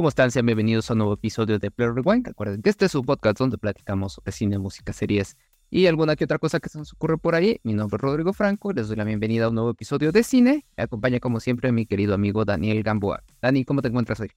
¿Cómo están? Sean bienvenidos a un nuevo episodio de Player Rewind. Recuerden que este es un podcast donde platicamos sobre cine, música, series y alguna que otra cosa que se nos ocurre por ahí. Mi nombre es Rodrigo Franco, les doy la bienvenida a un nuevo episodio de cine. Me acompaña como siempre mi querido amigo Daniel Gamboa. Dani, ¿cómo te encuentras hoy?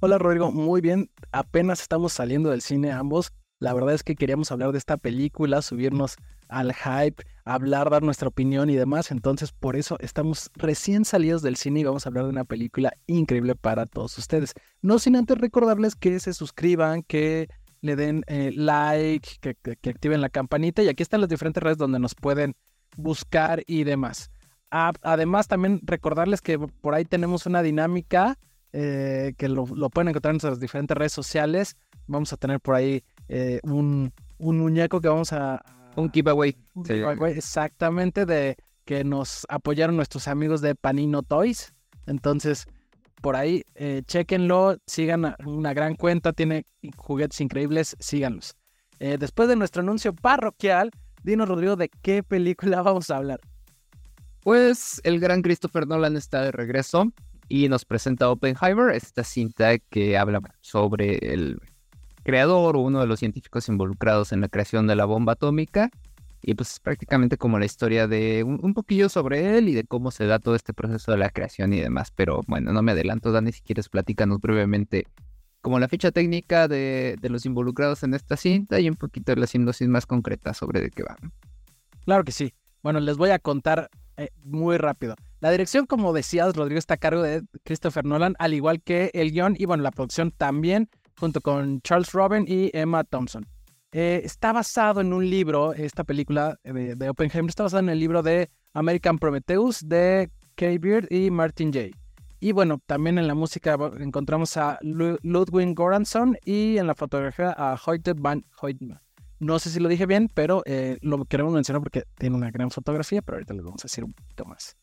Hola Rodrigo, muy bien. Apenas estamos saliendo del cine ambos. La verdad es que queríamos hablar de esta película, subirnos al hype, hablar, dar nuestra opinión y demás. Entonces, por eso estamos recién salidos del cine y vamos a hablar de una película increíble para todos ustedes. No sin antes recordarles que se suscriban, que le den eh, like, que, activen la campanita. Y aquí están las diferentes redes donde nos pueden buscar y demás. además, también recordarles que por ahí tenemos una dinámica eh, que lo, lo pueden encontrar en nuestras diferentes redes sociales. Vamos a tener por ahí eh, un, un, muñeco que vamos a... Un giveaway. exactamente, de que nos apoyaron nuestros amigos de Panino Toys. Entonces, por ahí, eh, chequenlo, sigan una gran cuenta, tiene juguetes increíbles, síganlos. Eh, después de nuestro anuncio parroquial, dinos, Rodrigo, de qué película vamos a hablar. Pues el gran Christopher Nolan está de regreso y nos presenta Oppenheimer, esta cinta que habla sobre el creador o uno de los científicos involucrados en la creación de la bomba atómica. Y pues prácticamente como la historia de un, poquillo sobre él y de cómo se da todo este proceso de la creación y demás. Pero bueno, no me adelanto, Dani, si quieres platícanos brevemente como la ficha técnica de, los involucrados en esta cinta y un poquito de la sinopsis más concreta sobre de qué va. Claro que sí. Bueno, les voy a contar eh, muy rápido. La dirección, como decías, Rodrigo, está a cargo de Christopher Nolan, al igual que el guion y bueno, la producción también junto con Charles Robin y Emma Thompson. Eh, está basado en un libro, esta película de, de, Oppenheimer está basada en el libro de American Prometheus de Kay Beard y Martin Jay. Y bueno, también en la música encontramos a Ludwig Goranson y en la fotografía a Hoyte van Hoytman. No sé si lo dije bien, pero eh, lo queremos mencionar porque tiene una gran fotografía, pero ahorita les vamos a decir un poquito más.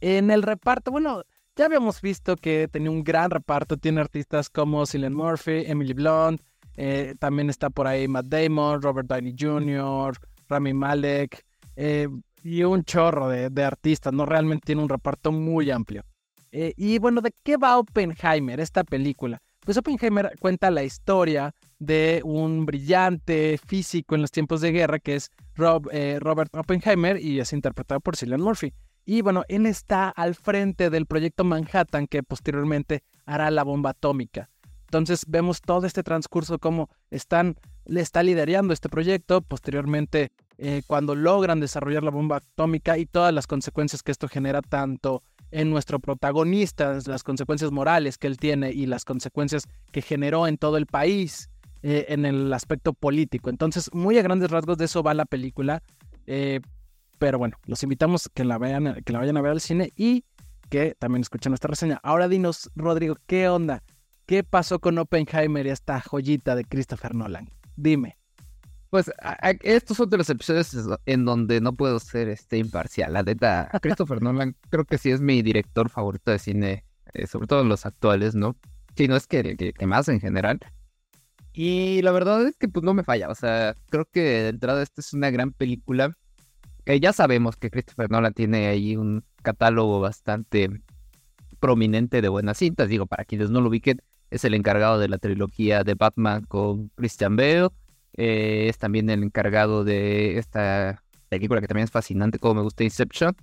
En el reparto, bueno, ya habíamos visto que tenía un gran reparto, tiene artistas como Cillian Murphy, Emily Blunt, eh, también está por ahí Matt Damon, Robert Downey Jr., Rami Malek, eh, y un chorro de, artistas, ¿no? Realmente tiene un reparto muy amplio. Eh, y bueno, ¿de qué va Oppenheimer, esta película? Pues Oppenheimer cuenta la historia de un brillante físico en los tiempos de guerra que es Robert Oppenheimer y es interpretado por Cillian Murphy. Y bueno, él está al frente del proyecto Manhattan que posteriormente hará la bomba atómica. Entonces vemos todo este transcurso como le está liderando este proyecto, posteriormente eh, cuando logran desarrollar la bomba atómica y todas las consecuencias que esto genera tanto en nuestro protagonista, las consecuencias morales que él tiene y las consecuencias que generó en todo el país eh, en el aspecto político. Entonces, muy a grandes rasgos de eso va la película. Eh, pero bueno, los invitamos que la, vean, que la vayan a ver al cine y que también escuchen nuestra reseña. Ahora dinos, Rodrigo, ¿qué onda? ¿Qué pasó con Oppenheimer y esta joyita de Christopher Nolan? Dime. Pues estos son de los episodios en donde no puedo ser este imparcial. La neta, Christopher Nolan creo que sí es mi director favorito de cine, eh, sobre todo los actuales, ¿no? Sí, no es que, que, más en general. Y la verdad es que pues no me falla. O sea, creo que de entrada esta es una gran película ya sabemos que Christopher Nolan tiene ahí un catálogo bastante prominente de buenas cintas. Digo, para quienes no lo ubiquen, es el encargado de la trilogía de Batman con Christian Bale. Eh, es también el encargado de esta película que también es fascinante, como me gusta Inception.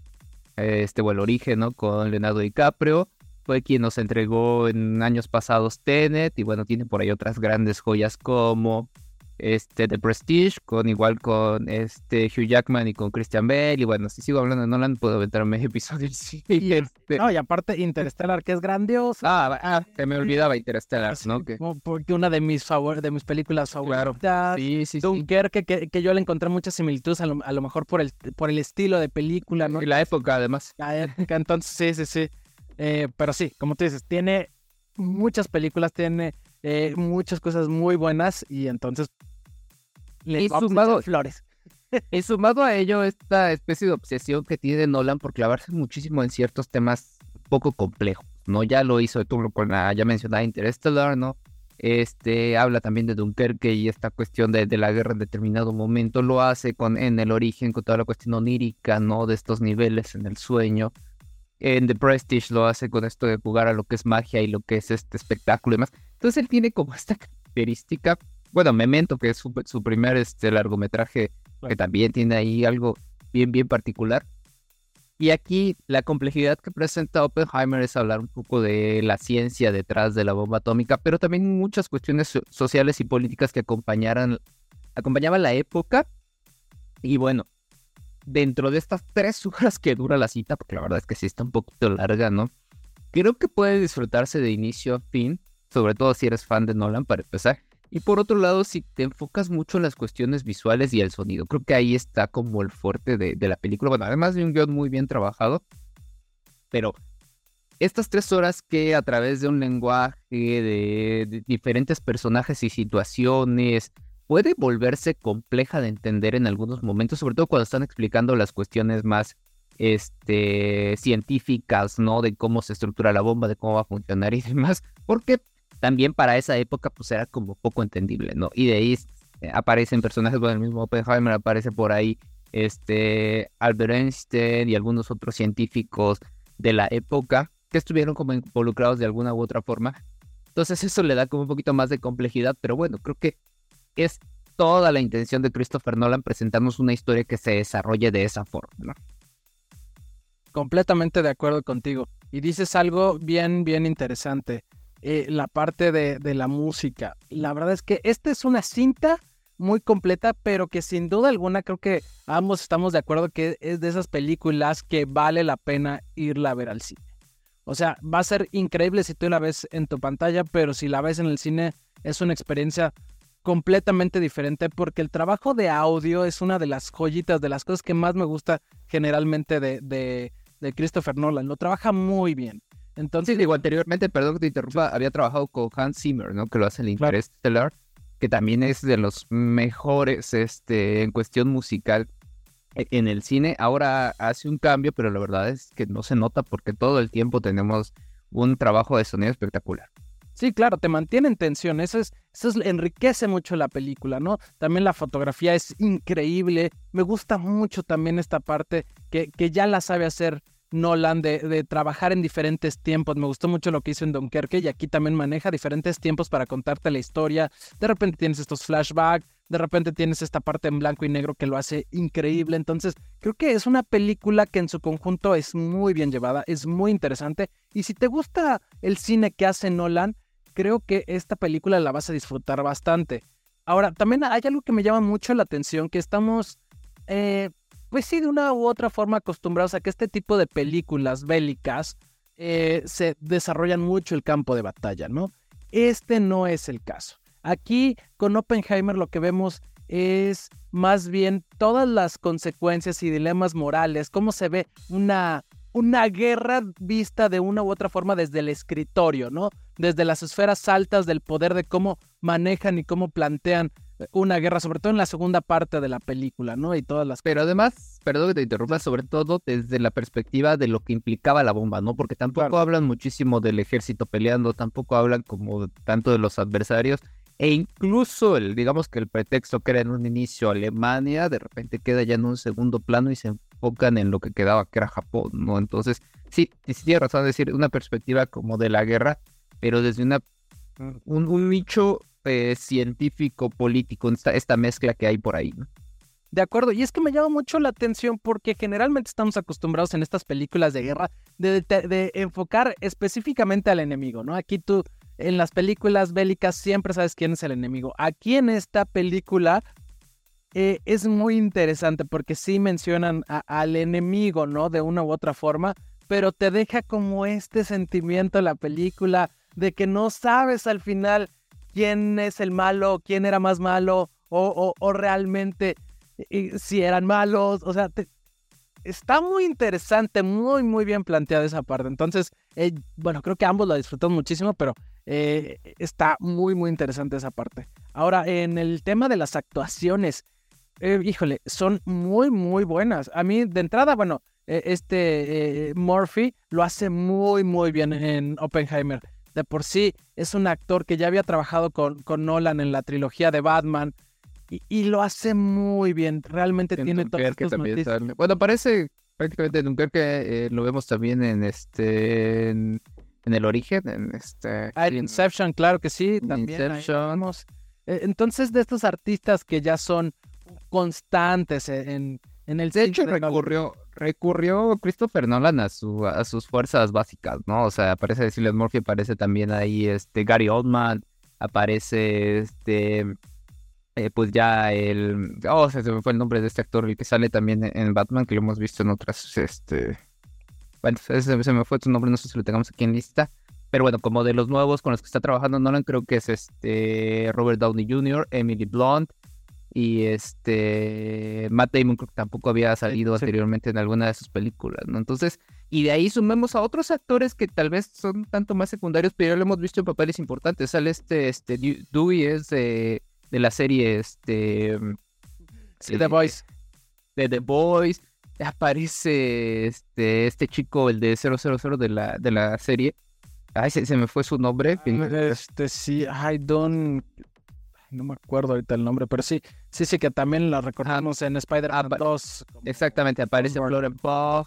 Eh, este o el origen, ¿no? Con Leonardo DiCaprio. Fue quien nos entregó en años pasados Tenet. Y bueno, tiene por ahí otras grandes joyas como este, The Prestige, con igual con este Hugh Jackman y con Christian Bale. Y bueno, si sigo hablando de Nolan, puedo aventar medio episodio. Sí, este... No, y aparte Interstellar, que es grandioso. Ah, ah, se me olvidaba Interstellar, ¿no? Que... Porque una de mis favor, de mis películas favoritas. Claro. Sí, sí, Dunkerque, que, que, yo le encontré muchas similitudes, a lo, mejor por el, por el estilo de película, ¿no? Y la época, además. La época, entonces, sí, sí, sí. Eh, pero sí, como tú dices, tiene muchas películas, tiene eh, muchas cosas muy buenas y entonces y sumado, flores. y sumado a ello esta especie de obsesión que tiene Nolan por clavarse muchísimo en ciertos temas poco complejos, ¿no? Ya lo hizo tú con la ya mencionada Interstellar, ¿no? Este habla también de Dunkerque y esta cuestión de, de, la guerra en determinado momento lo hace con en el origen con toda la cuestión onírica, ¿no? De estos niveles en el sueño. En The Prestige lo hace con esto de jugar a lo que es magia y lo que es este espectáculo y demás. Entonces él tiene como esta característica, bueno, Memento, que es su, su primer este, largometraje, que también tiene ahí algo bien, bien particular. Y aquí la complejidad que presenta Oppenheimer es hablar un poco de la ciencia detrás de la bomba atómica, pero también muchas cuestiones sociales y políticas que acompañaran, acompañaban la época. Y bueno, dentro de estas tres horas que dura la cita, porque la verdad es que sí está un poquito larga, ¿no? Creo que puede disfrutarse de inicio a fin, sobre todo si eres fan de Nolan para empezar. Y por otro lado, si te enfocas mucho en las cuestiones visuales y el sonido, creo que ahí está como el fuerte de, la película. Bueno, además de un guion muy bien trabajado, pero estas tres horas que a través de un lenguaje, de, diferentes personajes y situaciones, puede volverse compleja de entender en algunos momentos, sobre todo cuando están explicando las cuestiones más este, científicas, ¿no? De cómo se estructura la bomba, de cómo va a funcionar y demás, porque también para esa época pues era como poco entendible, ¿no? Y de ahí eh, aparecen personajes, bueno, el mismo Oppenheimer aparece por ahí, este, Albert Einstein y algunos otros científicos de la época que estuvieron como involucrados de alguna u otra forma. Entonces eso le da como un poquito más de complejidad, pero bueno, creo que es toda la intención de Christopher Nolan presentarnos una historia que se desarrolle de esa forma, ¿no? Completamente de acuerdo contigo. Y dices algo bien, bien interesante. Eh, la parte de, la música. La verdad es que esta es una cinta muy completa, pero que sin duda alguna creo que ambos estamos de acuerdo que es de esas películas que vale la pena irla a ver al cine. O sea, va a ser increíble si tú la ves en tu pantalla, pero si la ves en el cine es una experiencia completamente diferente porque el trabajo de audio es una de las joyitas, de las cosas que más me gusta generalmente de, de, de Christopher Nolan. Lo trabaja muy bien. Entonces, digo, anteriormente, perdón que te interrumpa, había trabajado con Hans Zimmer, ¿no? Que lo hace en Interstellar, que también es de los mejores este, en cuestión musical e-, en el cine. Ahora hace un cambio, pero la verdad es que no se nota porque todo el tiempo tenemos un trabajo de sonido espectacular. Sí, claro, te mantiene en tensión. Eso es, eso es, enriquece mucho la película, ¿no? También la fotografía es increíble. Me gusta mucho también esta parte que, que ya la sabe hacer Nolan de, trabajar en diferentes tiempos. Me gustó mucho lo que hizo en Dunkerque y aquí también maneja diferentes tiempos para contarte la historia. De repente tienes estos flashbacks, de repente tienes esta parte en blanco y negro que lo hace increíble. Entonces, creo que es una película que en su conjunto es muy bien llevada, es muy interesante. Y si te gusta el cine que hace Nolan, creo que esta película la vas a disfrutar bastante. Ahora, también hay algo que me llama mucho la atención, que estamos... Eh, pues sí, de una u otra forma acostumbrados a que este tipo de películas bélicas eh, se desarrollan mucho el campo de batalla, ¿no? Este no es el caso. Aquí con Oppenheimer lo que vemos es más bien todas las consecuencias y dilemas morales, cómo se ve una, una guerra vista de una u otra forma desde el escritorio, ¿no? Desde las esferas altas del poder de cómo manejan y cómo plantean una guerra, sobre todo en la segunda parte de la película, ¿no? Y todas las... Pero además, perdón que te interrumpa, sobre todo desde la perspectiva de lo que implicaba la bomba, ¿no? Porque tampoco hablan muchísimo del ejército peleando, tampoco hablan como tanto de los adversarios, e incluso el, digamos que el pretexto que era en un inicio Alemania, de repente queda ya en un segundo plano y se enfocan en lo que quedaba, que era Japón, ¿no? Entonces, sí, sí tiene razón de decir una perspectiva como de la guerra, pero desde una un, un nicho eh, científico, político, esta, esta mezcla que hay por ahí. De acuerdo, y es que me llama mucho la atención porque generalmente estamos acostumbrados en estas películas de guerra de, enfocar específicamente al enemigo, ¿no? Aquí tú, en las películas bélicas, siempre sabes quién es el enemigo. Aquí en esta película eh, es muy interesante porque sí mencionan al enemigo, ¿no? De una u otra forma, pero te deja como este sentimiento la película de que no sabes al final quién es el malo, quién era más malo, o, realmente si eran malos. O sea, está muy interesante, muy, muy bien planteada esa parte. Entonces, eh, bueno, creo que ambos la disfrutamos muchísimo, pero eh, está muy, muy interesante esa parte. Ahora, en el tema de las actuaciones, eh, híjole, son muy, muy buenas. A mí, de entrada, bueno, este Murphy lo hace muy, muy bien en Oppenheimer de por sí es un actor que ya había trabajado con, con Nolan en la trilogía de Batman y, lo hace muy bien. Realmente tiene todos Bueno, parece prácticamente Dunkerque, que eh, lo vemos también en este en, en el origen, en este... Ah, Inception, claro que sí, también. Inception. Eh, entonces, de estos artistas que ya son constantes en, en el... De hecho, recurrió, recurrió Christopher Nolan a, su, a sus fuerzas básicas, ¿no? O sea, aparece Cillian Murphy, aparece también ahí este Gary Oldman, aparece este... Eh, pues ya el... Oh, se me fue el nombre de este actor, el que sale también en Batman, que lo hemos visto en otras, este... Bueno, se, me fue su nombre, no sé si lo tengamos aquí en lista. Pero bueno, como de los nuevos con los que está trabajando Nolan, creo que es este Robert Downey Jr., Emily Blunt y este Matt Damon creo que tampoco había salido anteriormente en alguna de sus películas, ¿no? Entonces, y de ahí sumemos a otros actores que tal vez son tanto más secundarios, pero ya lo hemos visto en papeles importantes. Sale este, este Dewey es de, de la serie este The Boys. De The Boys. Aparece este, este chico, el de 000 de la, de la serie Ay, se, me fue su nombre. Este sí, I don't. No me acuerdo ahorita el nombre, pero sí, sí, sí, que también la recordamos en Spider-Man 2. Exactamente, aparece Florence Pugh.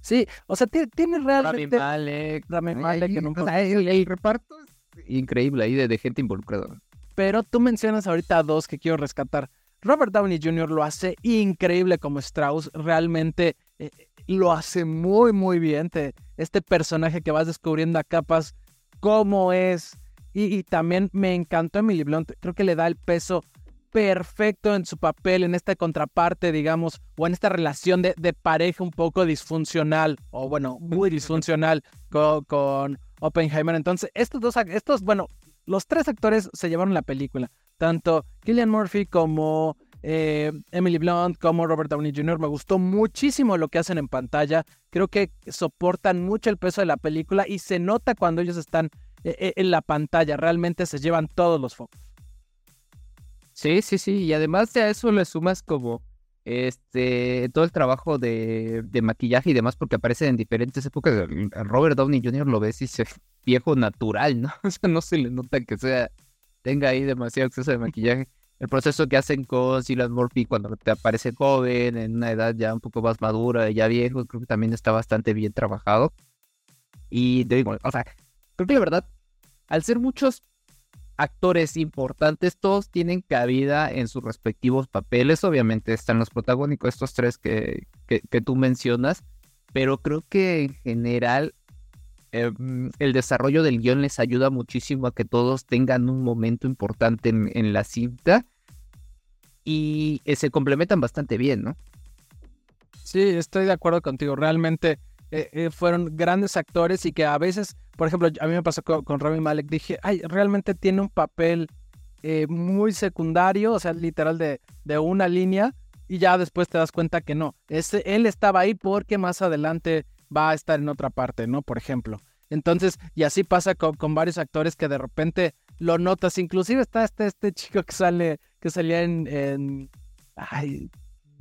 Sí, o sea, tiene, realmente. Rami Malek. Rami Malek, que nunca... el, reparto es increíble ahí de, gente involucrada. Pero tú mencionas ahorita dos que quiero rescatar. Robert Downey Jr. lo hace increíble como Strauss. Realmente eh, lo hace muy, muy bien. este personaje que vas descubriendo a capas, cómo es. Y, también me encantó Emily Blunt. Creo que le da el peso perfecto en su papel, en esta contraparte, digamos, o en esta relación de, pareja un poco disfuncional, o bueno, muy disfuncional con, con Oppenheimer. Entonces, estos dos, estos, bueno, los tres actores se llevaron la película. Tanto Killian Murphy como eh, Emily Blunt como Robert Downey Jr. Me gustó muchísimo lo que hacen en pantalla. Creo que soportan mucho el peso de la película y se nota cuando ellos están eh, eh, en la pantalla. Realmente se llevan todos los focos. Sí, sí, sí. Y además de eso le sumas como este todo el trabajo de, maquillaje y demás, porque aparece en diferentes épocas. Robert Downey Jr. lo ves y se viejo natural, ¿no? O sea, no se le nota que sea tenga ahí demasiado exceso de maquillaje el proceso que hacen con Silas Murphy cuando te aparece joven, en una edad ya un poco más madura, ya viejo, creo que también está bastante bien trabajado. Y digo, o sea, creo que la verdad, al ser muchos actores importantes, todos tienen cabida en sus respectivos papeles. Obviamente están los protagónicos, estos tres que, que, tú mencionas, pero creo que en general em, el desarrollo del guion les ayuda muchísimo a que todos tengan un momento importante en, en la cinta y eh, se complementan bastante bien, ¿no? Sí, estoy de acuerdo contigo. Realmente eh, eh, fueron grandes actores y que a veces, por ejemplo, a mí me pasó con, Rami Malek, dije, ay, realmente tiene un papel muy secundario, o sea, literal de, de, una línea, y ya después te das cuenta que no. Ese, él estaba ahí porque más adelante va a estar en otra parte, ¿no? Por ejemplo. Entonces, y así pasa con, con varios actores que de repente lo notas. Inclusive está este, este chico que sale, que salía en, en ay,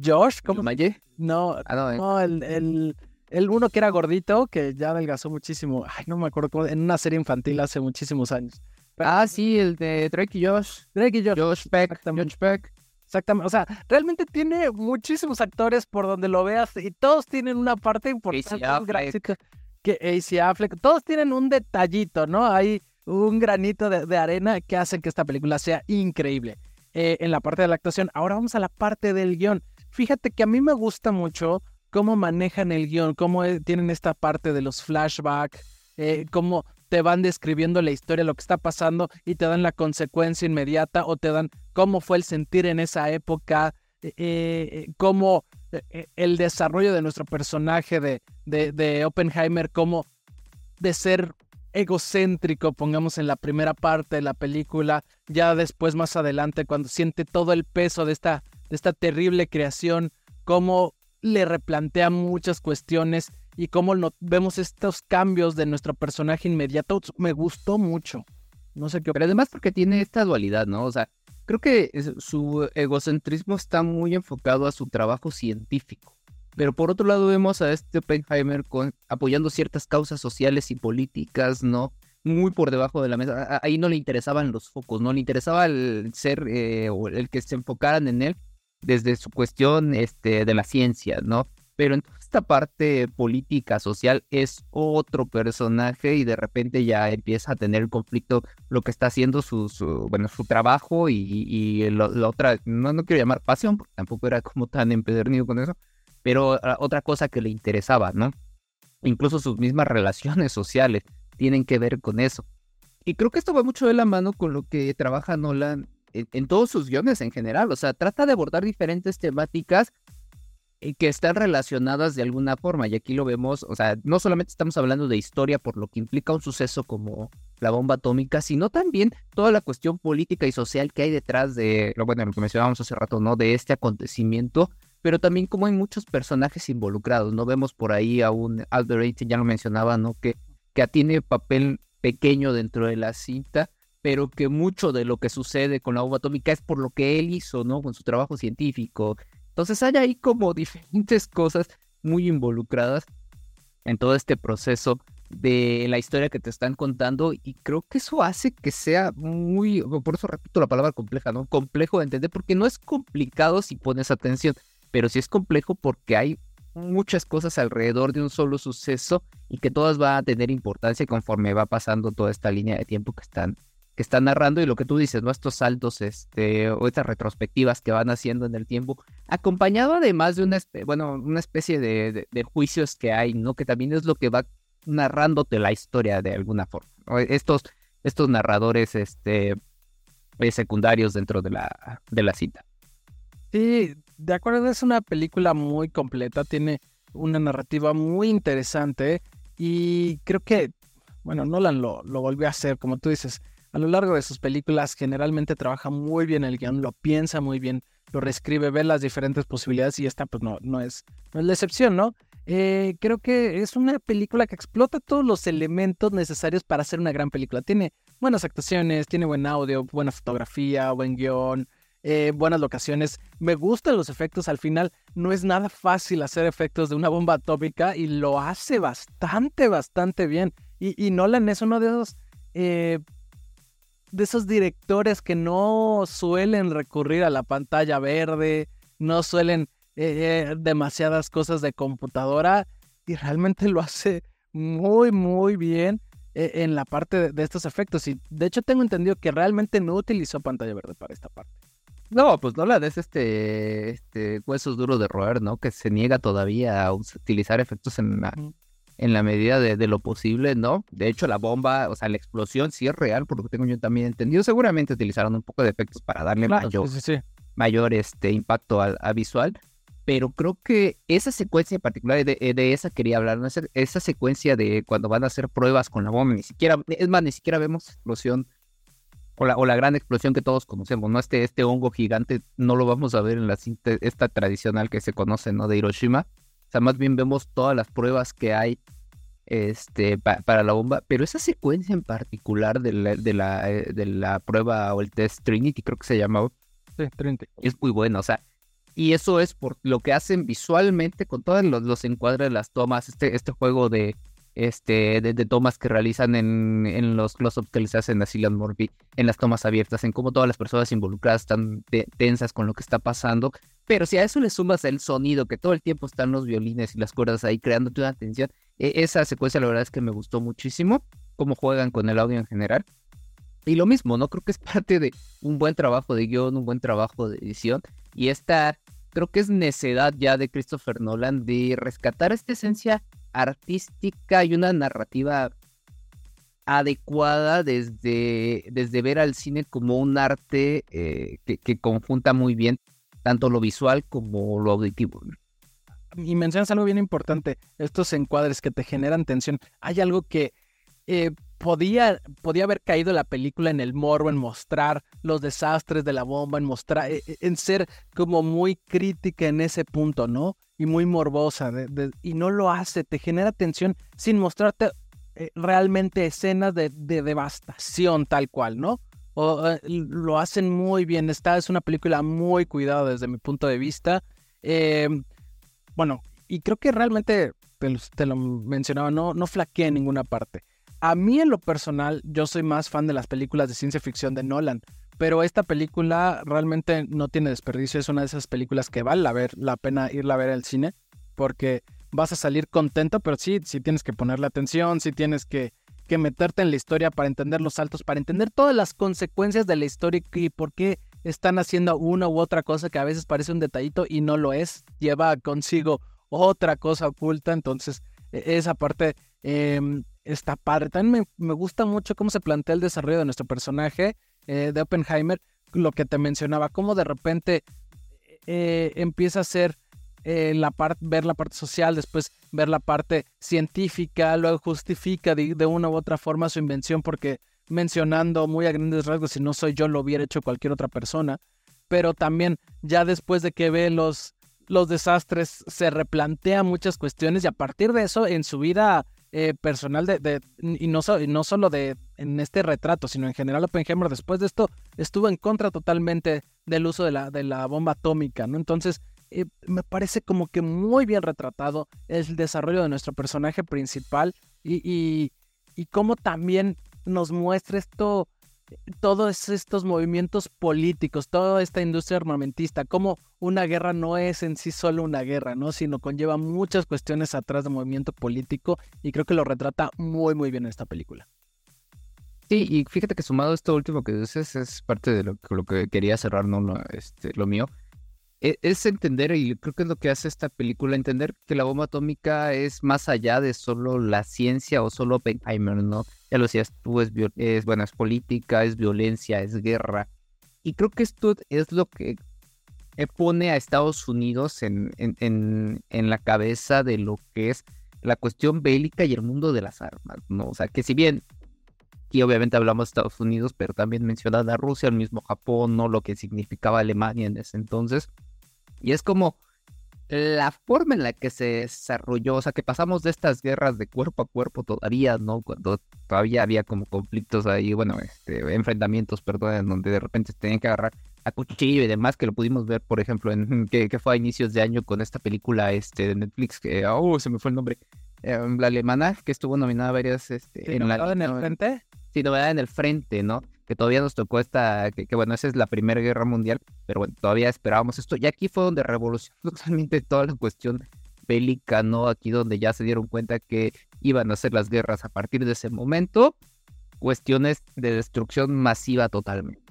Josh, ¿cómo? ¿Maye? No, ah, no, eh. no el, el, el, uno que era gordito, que ya adelgazó muchísimo. Ay, no me acuerdo cómo, en una serie infantil hace muchísimos años. ah, sí, el de Drake y Josh. Drake y Josh. Josh Peck. Josh Peck. Exactamente. O sea, realmente tiene muchísimos actores por donde lo veas y todos tienen una parte importante. Que AC Affleck. Todos tienen un detallito, ¿no? Ahí un granito de, arena que hacen que esta película sea increíble. Eh, en la parte de la actuación, ahora vamos a la parte del guion. Fíjate que a mí me gusta mucho cómo manejan el guion, cómo eh, tienen esta parte de los flashbacks, eh, cómo te van describiendo la historia, lo que está pasando y te dan la consecuencia inmediata o te dan cómo fue el sentir en esa época, cómo el desarrollo de nuestro personaje de, de, de Oppenheimer, cómo de ser egocéntrico, pongamos en la primera parte de la película, ya después más adelante cuando siente todo el peso de esta, de esta terrible creación, cómo le replantea muchas cuestiones y cómo vemos estos cambios de nuestro personaje inmediato, me gustó mucho. No sé qué. Pero además porque tiene esta dualidad, ¿no? O sea, creo que su egocentrismo está muy enfocado a su trabajo científico. Pero por otro lado vemos a este Oppenheimer apoyando ciertas causas sociales y políticas, ¿no? Muy por debajo de la mesa. Ahí no le interesaban los focos, no le interesaba el ser eh, o el que se enfocaran en él desde su cuestión este, de la ciencia, ¿no? Pero entonces esta parte política, social, es otro personaje y de repente ya empieza a tener el conflicto, lo que está haciendo su, bueno, su trabajo y, la otra, no, no quiero llamar pasión, porque tampoco era como tan empedernido con eso, pero ah, otra cosa que le interesaba, ¿no? Incluso sus mismas relaciones sociales tienen que ver con eso. Y creo que esto va mucho de la mano con lo que trabaja Nolan en, todos sus guiones en general. O sea, trata de abordar diferentes temáticas eh, que están relacionadas de alguna forma. Y aquí lo vemos, o sea, no solamente estamos hablando de historia por lo que implica un suceso como la bomba atómica, sino también toda la cuestión política y social que hay detrás de, bueno, lo que mencionábamos hace rato, ¿no? De este acontecimiento, pero también como hay muchos personajes involucrados, ¿no? Vemos por ahí a un Albert ya lo mencionaba, ¿no? Que, que tiene papel pequeño dentro de la cinta, pero que mucho de lo que sucede con la bomba atómica es por lo que él hizo, ¿no? Con su trabajo científico. Entonces hay ahí como diferentes cosas muy involucradas en todo este proceso de la historia que te están contando y creo que eso hace que sea muy, por eso repito la palabra compleja, ¿no? Complejo de entender porque no es complicado si pones atención, pero sí es complejo porque hay muchas cosas alrededor de un solo suceso y que todas van a tener importancia conforme va pasando toda esta línea de tiempo que están que están narrando y lo que tú dices, ¿no? Estos saltos, este, o estas retrospectivas que van haciendo en el tiempo, acompañado además de una, bueno, una especie de, juicios que hay, ¿no? Que también es lo que va narrándote la historia de alguna forma. Estos, estos narradores, este, eh, secundarios dentro de la, de la cita. Sí, de acuerdo, es una película muy completa, tiene una narrativa muy interesante y creo que, bueno, Nolan lo, lo volvió a hacer, como tú dices, a lo largo de sus películas generalmente trabaja muy bien el guion, lo piensa muy bien, lo reescribe, ve las diferentes posibilidades y esta pues no, no, es, no es la excepción, ¿no? Eh, creo que es una película que explota todos los elementos necesarios para hacer una gran película. Tiene buenas actuaciones, tiene buen audio, buena fotografía, buen guion, eh, buenas locaciones. Me gustan los efectos. Al final, no es nada fácil hacer efectos de una bomba atómica y lo hace bastante, bastante bien. Y, Nolan es uno de esos, eh, de esos directores que no suelen recurrir a la pantalla verde, no suelen eh, demasiadas cosas de computadora y realmente lo hace muy, muy bien en la parte de estos efectos. Y de hecho tengo entendido que realmente no utilizó pantalla verde para esta parte. No, pues no la des este, este huesos duros de roer, ¿no? Que se niega todavía a utilizar efectos en en la medida de, lo posible, ¿no? De hecho, la bomba, o sea, la explosión sí es real, por lo que tengo yo también entendido. Seguramente utilizaron un poco de efectos para darle mayor, mayor este, impacto al, a visual. Pero creo que esa secuencia en particular, de, de esa quería hablar, ¿no? esa, esa secuencia de cuando van a hacer pruebas con la bomba, ni siquiera, es más, ni siquiera vemos explosión o la, gran explosión que todos conocemos, ¿no? Este, este hongo gigante no lo vamos a ver en la cinta, esta tradicional que se conoce, ¿no? De Hiroshima. O sea, más bien vemos todas las pruebas que hay este, para la bomba, pero esa secuencia en particular de la, de la, eh, de la prueba o el test Trinity, creo que se llamaba. Sí, Trinity. Es muy buena, o sea, y eso es por lo que hacen visualmente con todos los, los encuadres, las tomas, este, este juego de, este, de, tomas que realizan en, en los close-ups que les hacen a Cillian Murphy, en las tomas abiertas, en cómo todas las personas involucradas están tensas con lo que está pasando. Pero si a eso le sumas el sonido, que todo el tiempo están los violines y las cuerdas ahí creándote una tensión, e, esa secuencia la verdad es que me gustó muchísimo, cómo juegan con el audio en general. Y lo mismo, ¿no? Creo que es parte de un buen trabajo de guion, un buen trabajo de edición. Y esta, creo que es necedad ya de Christopher Nolan de rescatar esta esencia artística y una narrativa adecuada desde, desde ver al cine como un arte eh, que, conjunta muy bien tanto lo visual como lo auditivo. Y mencionas algo bien importante, estos encuadres que te generan tensión. Hay algo que eh, podía, podía haber caído la película en el morbo, en mostrar los desastres de la bomba, en mostrar, eh, en ser como muy crítica en ese punto, ¿no? y muy morbosa y no lo hace, te genera tensión sin mostrarte eh, realmente escenas de, devastación tal cual, ¿no? O, eh, lo hacen muy bien, esta es una película muy cuidada desde mi punto de vista. Em, bueno, y creo que realmente, te, lo mencionaba, no, no flaquea en ninguna parte. A mí en lo personal, yo soy más fan de las películas de ciencia ficción de Nolan. Pero esta película realmente no tiene desperdicio. Es una de esas películas que vale la, ver, la pena irla a ver al cine. Porque vas a salir contento, pero sí, sí tienes que ponerle atención, sí tienes que, meterte en la historia para entender los saltos, para entender todas las consecuencias de la historia y por qué están haciendo una u otra cosa que a veces parece un detallito y no lo es, lleva consigo otra cosa oculta, entonces e, esa parte em, está padre. También me, gusta mucho cómo se plantea el desarrollo de nuestro personaje eh, de Oppenheimer, lo que te mencionaba, cómo de repente eh, empieza a ser eh, la parte, ver la parte social, después ver la parte científica, luego justifica de, de, una u otra forma su invención porque mencionando muy a grandes rasgos, si no soy yo, lo hubiera hecho cualquier otra persona, pero también ya después de que ve los, los desastres, se replantea muchas cuestiones y a partir de eso, en su vida eh, personal, de, y, no no solo de, en este retrato, sino en general Oppenheimer, después de esto, estuvo en contra totalmente del uso de la, de la bomba atómica, ¿no? Entonces, eh, me parece como que muy bien retratado el desarrollo de nuestro personaje principal y, y, y cómo también nos muestra esto, todos estos movimientos políticos, toda esta industria armamentista, como una guerra no es en sí solo una guerra, ¿no? Sino conlleva muchas cuestiones atrás de movimiento político y creo que lo retrata muy, muy bien en esta película. Sí, y fíjate que sumado a esto último que dices es parte de lo, lo que quería cerrar, ¿no? Este, lo mío es entender, y creo que es lo que hace esta película, entender que la bomba atómica es más allá de solo la ciencia o solo Oppenheimer, ¿no? Ya lo decías tú, es, es, bueno, es política, es violencia, es guerra. Y creo que esto es lo que pone a Estados Unidos en, en, en, la cabeza de lo que es la cuestión bélica y el mundo de las armas, ¿no? O sea, que si bien aquí obviamente hablamos de Estados Unidos, pero también menciona a Rusia, el mismo Japón, ¿no? Lo que significaba Alemania en ese entonces. Y es como la forma en la que se desarrolló, o sea, que pasamos de estas guerras de cuerpo a cuerpo todavía, ¿no? Cuando todavía había como conflictos ahí, bueno, este, enfrentamientos, perdón, en donde de repente se tenían que agarrar a cuchillo y demás, que lo pudimos ver, por ejemplo, en que, que fue a inicios de año con esta película este, de Netflix, que, oh, se me fue el nombre, em, la alemana, que estuvo nominada varias, este, en, la, en el frente. Sí, novedad en el frente, ¿no? Que todavía nos tocó esta, que, bueno, esa es la Primera Guerra Mundial, pero bueno, todavía esperábamos esto. Y aquí fue donde revolucionó totalmente toda la cuestión bélica, ¿no? Aquí donde ya se dieron cuenta que iban a ser las guerras a partir de ese momento, cuestiones de destrucción masiva totalmente.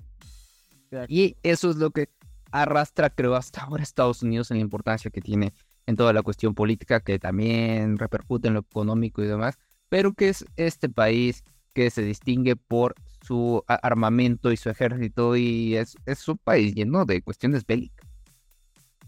Y eso es lo que arrastra, creo, hasta ahora Estados Unidos en la importancia que tiene en toda la cuestión política, que también repercute en lo económico y demás, pero que es este país que se distingue por su armamento y su ejército y es, es un país lleno de cuestiones bélicas.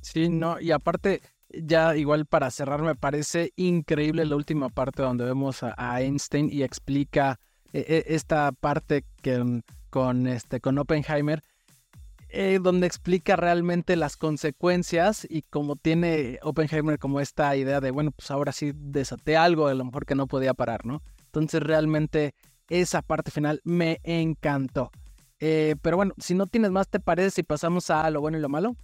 Sí, no, y aparte, ya igual para cerrar, me parece increíble la última parte donde vemos a, Einstein y explica eh, eh, esta parte que, con, este, con Oppenheimer, eh, donde explica realmente las consecuencias y como tiene Oppenheimer como esta idea de, bueno, pues ahora sí desaté algo, a lo mejor que no podía parar, ¿no? Entonces realmente esa parte final me encantó. Eh, pero bueno, si no tienes más, ¿te parece si pasamos a lo bueno y lo malo?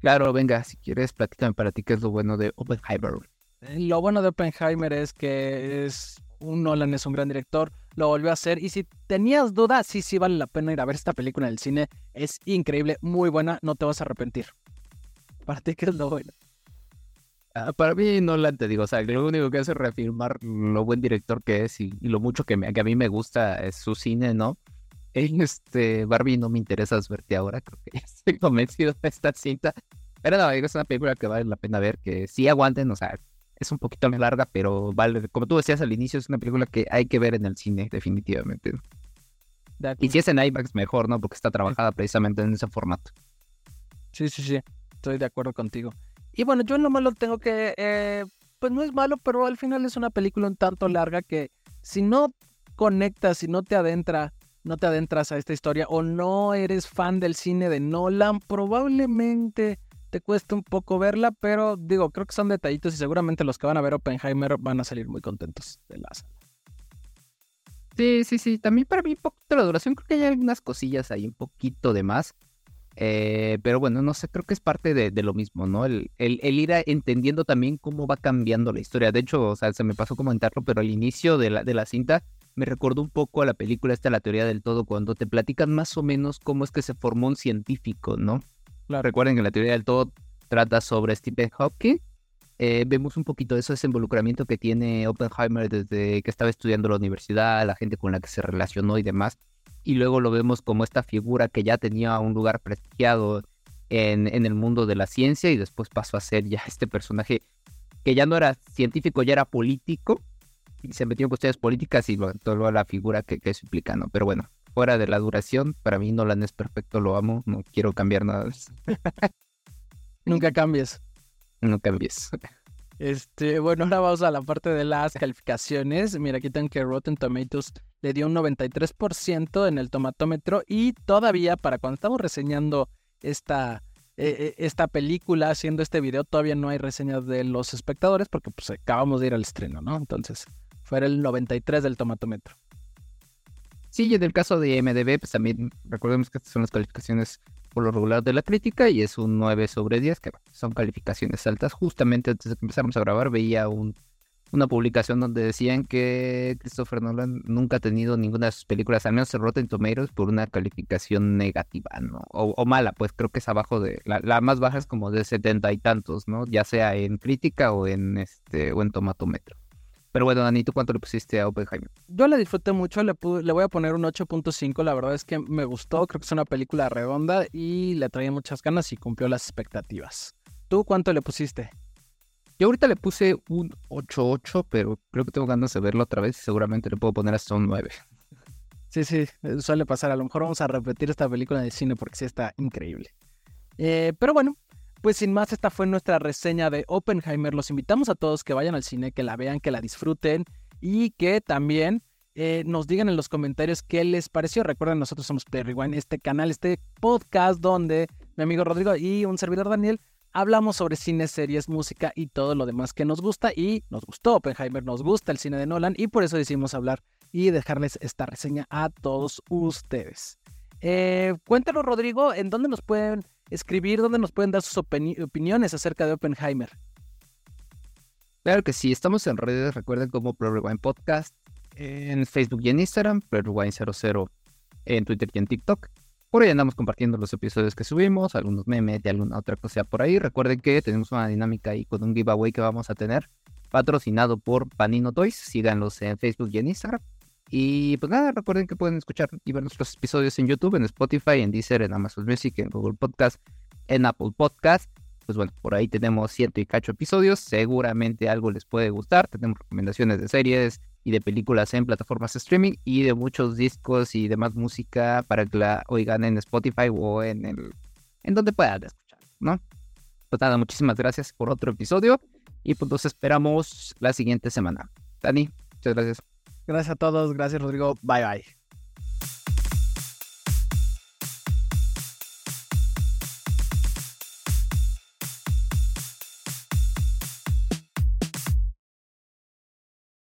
Claro, venga, si quieres, platícame para ti qué es lo bueno de Oppenheimer. Eh, lo bueno de Oppenheimer es que es un Nolan es un gran director, lo volvió a hacer y si tenías dudas, sí, sí vale la pena ir a ver esta película en el cine, es increíble, muy buena, no te vas a arrepentir. Para ti, ¿qué es lo bueno? Ah, para mí no la te digo, o sea, lo único que hace es reafirmar lo buen director que es y, lo mucho que, a mí me gusta es su cine, ¿no? Este, Barbie no me interesa verte ahora, creo que estoy convencido de esta cinta. Pero no, es una película que vale la pena ver, que sí aguanten, o sea, es un poquito más larga, pero vale, como tú decías al inicio, es una película que hay que ver en el cine, definitivamente. Y si es en IMAX, mejor, ¿no? Porque está trabajada precisamente en ese formato. Sí, sí, sí, estoy de acuerdo contigo. Y bueno, yo no lo tengo que, eh, pues no es malo, pero al final es una película un tanto larga que si no conectas, si no te adentra, no te adentras a esta historia o no eres fan del cine de Nolan, probablemente te cueste un poco verla, pero digo, creo que son detallitos y seguramente los que van a ver Oppenheimer van a salir muy contentos de la sala. Sí, sí, sí. También para mí un poquito la duración, creo que hay algunas cosillas ahí, un poquito de más. Eh, pero bueno, no sé, creo que es parte de, lo mismo, ¿no? El, el, ir entendiendo también cómo va cambiando la historia. De hecho, o sea, se me pasó comentarlo, pero al inicio de la, de la cinta me recordó un poco a la película esta, La teoría del todo, cuando te platican más o menos cómo es que se formó un científico, ¿no? Recuerden que la teoría del todo trata sobre Stephen Hawking eh, vemos un poquito de eso, ese involucramiento que tiene Oppenheimer desde que estaba estudiando la universidad, la gente con la que se relacionó y demás. Y luego lo vemos como esta figura que ya tenía un lugar prestigiado en, en el mundo de la ciencia y después pasó a ser ya este personaje que ya no era científico, ya era político y se metió en cuestiones políticas y lo, todo la figura que, que eso implica, ¿no? Pero bueno, fuera de la duración, para mí Nolan es perfecto, lo amo, no quiero cambiar nada. Nunca cambies. No cambies. Este, bueno, ahora vamos a la parte de las calificaciones. Mira, aquí tengo que Rotten Tomatoes le dio un 93% en el tomatómetro y todavía para cuando estamos reseñando esta, eh, eh, esta película, haciendo este video, todavía no hay reseñas de los espectadores porque pues acabamos de ir al estreno, ¿no? Entonces, fue el 93 del tomatómetro. Sí, y en el caso de MDB, pues también recordemos que estas son las calificaciones por lo regular de la crítica y es un 9 sobre 10, que son calificaciones altas. Justamente antes de que empezáramos a grabar veía un, una publicación donde decían que Christopher Nolan nunca ha tenido ninguna de sus películas, al menos en Rotten Tomatoes, por una calificación negativa, ¿no? O, mala, pues creo que es abajo de, la, la, más baja es como de setenta y tantos, ¿no? Ya sea en crítica o en este, o en tomatómetro. Pero bueno, Dani, ¿tú cuánto le pusiste a Oppenheimer? Yo la disfruté mucho, le, le voy a poner un 8.5, la verdad es que me gustó, creo que es una película redonda y le traía muchas ganas y cumplió las expectativas. ¿Tú cuánto le pusiste? Yo ahorita le puse un 8.8, pero creo que tengo ganas de verlo otra vez y seguramente le puedo poner hasta un 9. Sí, sí, suele pasar. A lo mejor vamos a repetir esta película de cine porque sí está increíble. Eh, pero bueno, pues sin más, esta fue nuestra reseña de Oppenheimer. Los invitamos a todos que vayan al cine, que la vean, que la disfruten y que también eh, nos digan en los comentarios qué les pareció. Recuerden, nosotros somos Play Rewind, este canal, este podcast donde mi amigo Rodrigo y un servidor Daniel hablamos sobre cine, series, música y todo lo demás que nos gusta. Y nos gustó Oppenheimer, nos gusta el cine de Nolan y por eso decidimos hablar y dejarles esta reseña a todos ustedes. Eh, cuéntanos, Rodrigo, ¿en dónde nos pueden escribir, dónde nos pueden dar sus opiniones acerca de Oppenheimer? Claro que sí, estamos en redes, recuerden como Pro Rewind Podcast, en Facebook y en Instagram, Pro Rewind 00 en Twitter y en TikTok. Por ahí andamos compartiendo los episodios que subimos, algunos memes y alguna otra cosa por ahí. Recuerden que tenemos una dinámica ahí con un giveaway que vamos a tener patrocinado por Panino Toys. Síganlos en Facebook y en Instagram. Y pues nada, recuerden que pueden escuchar y ver nuestros episodios en YouTube, en Spotify, en Deezer, en Amazon Music, en Google Podcast, en Apple Podcast. Pues bueno, por ahí tenemos ciento y cacho episodios. Seguramente algo les puede gustar. Tenemos recomendaciones de series, y de películas en plataformas de streaming y de muchos discos y demás música para que la oigan en Spotify o en el en donde puedan escuchar, ¿no? Pues nada, muchísimas gracias por otro episodio y pues nos esperamos la siguiente semana. Dani, muchas gracias. Gracias a todos, gracias Rodrigo, bye bye.